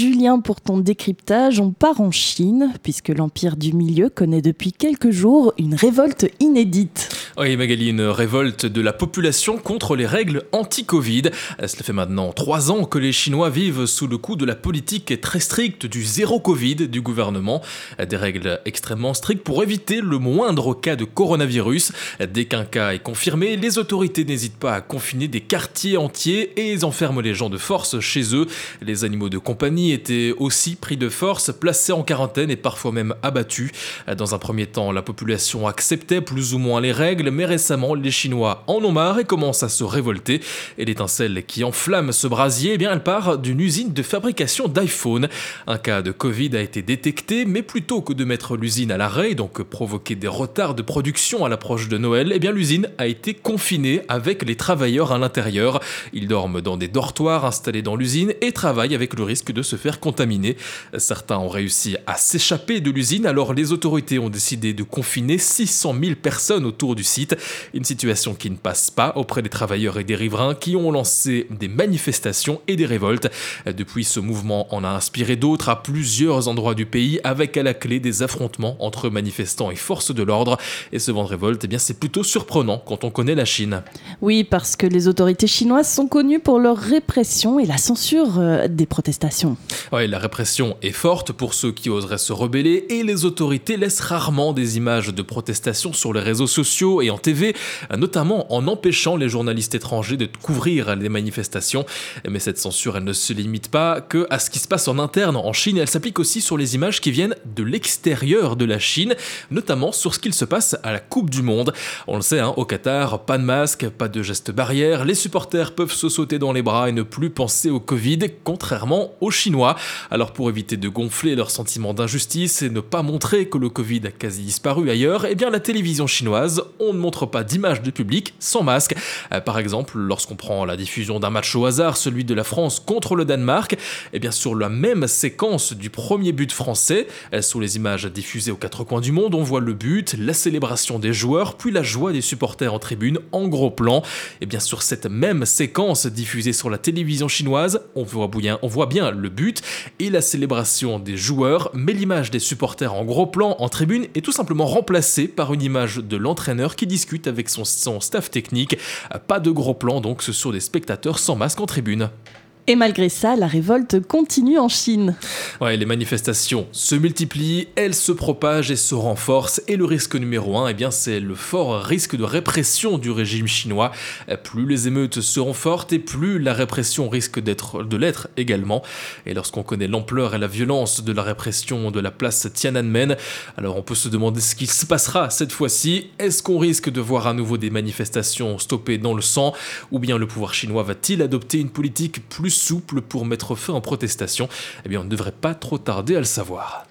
Julien pour ton décryptage. On part en Chine puisque l'Empire du Milieu connaît depuis quelques jours une révolte inédite. Oui Magali, une révolte de la population contre les règles anti-Covid. Cela fait maintenant trois ans que les Chinois vivent sous le coup de la politique très stricte du zéro Covid du gouvernement. Des règles extrêmement strictes pour éviter le moindre cas de coronavirus. Dès qu'un cas est confirmé, les autorités n'hésitent pas à confiner des quartiers entiers et enferment les gens de force chez eux. Les animaux de compagnie étaient aussi pris de force, placés en quarantaine et parfois même abattus. Dans un premier temps, la population acceptait plus ou moins les règles, mais récemment, les Chinois en ont marre et commencent à se révolter. Et l'étincelle qui enflamme ce brasier, eh bien, elle part d'une usine de fabrication d'iPhone. Un cas de Covid a été détecté, mais plutôt que de mettre l'usine à l'arrêt, donc provoquer des retards de production à l'approche de Noël, eh bien, l'usine a été confinée avec les travailleurs à l'intérieur. Ils dorment dans des dortoirs installés dans l'usine et travaillent avec le risque de se faire contaminer. Certains ont réussi à s'échapper de l'usine, alors les autorités ont décidé de confiner 600 000 personnes autour du site. Une situation qui ne passe pas auprès des travailleurs et des riverains qui ont lancé des manifestations et des révoltes. Depuis, ce mouvement en a inspiré d'autres à plusieurs endroits du pays, avec à la clé des affrontements entre manifestants et forces de l'ordre. Et ce vent de révolte, eh bien, c'est plutôt surprenant quand on connaît la Chine. Oui, parce que les autorités chinoises sont connues pour leur répression et la censure euh, des protestations. Oui, la répression est forte pour ceux qui oseraient se rebeller et les autorités laissent rarement des images de protestations sur les réseaux sociaux et en TV, notamment en empêchant les journalistes étrangers de couvrir les manifestations. Mais cette censure, elle ne se limite pas que à ce qui se passe en interne en Chine, elle s'applique aussi sur les images qui viennent de l'extérieur de la Chine, notamment sur ce qu'il se passe à la Coupe du Monde. On le sait, hein, au Qatar, pas de masque, pas de gestes barrières, les supporters peuvent se sauter dans les bras et ne plus penser au Covid, contrairement aux Chinois. Alors pour éviter de gonfler leur sentiment d'injustice et ne pas montrer que le Covid a quasi disparu ailleurs, eh bien la télévision chinoise, on ne montre pas d'images de public sans masque. Euh, par exemple, lorsqu'on prend la diffusion d'un match au hasard, celui de la France contre le Danemark, eh bien sur la même séquence du premier but français, euh, sous les images diffusées aux quatre coins du monde, on voit le but, la célébration des joueurs, puis la joie des supporters en tribune en gros plan. Et bien sur cette même séquence diffusée sur la télévision chinoise, on voit bien le but et la célébration des joueurs, mais l'image des supporters en gros plan en tribune est tout simplement remplacée par une image de l'entraîneur qui discute avec son, son staff technique. Pas de gros plan donc, sont des spectateurs sans masque en tribune. Et malgré ça, la révolte continue en Chine. Ouais, les manifestations se multiplient, elles se propagent et se renforcent. Et le risque numéro un, eh bien, c'est le fort risque de répression du régime chinois. Plus les émeutes seront fortes et plus la répression risque d'être, de l'être également. Et lorsqu'on connaît l'ampleur et la violence de la répression de la place Tiananmen, alors on peut se demander ce qui se passera cette fois-ci. Est-ce qu'on risque de voir à nouveau des manifestations stoppées dans le sang? Ou bien le pouvoir chinois va-t-il adopter une politique plus souple pour mettre fin aux protestations, eh bien on ne devrait pas trop tarder à le savoir.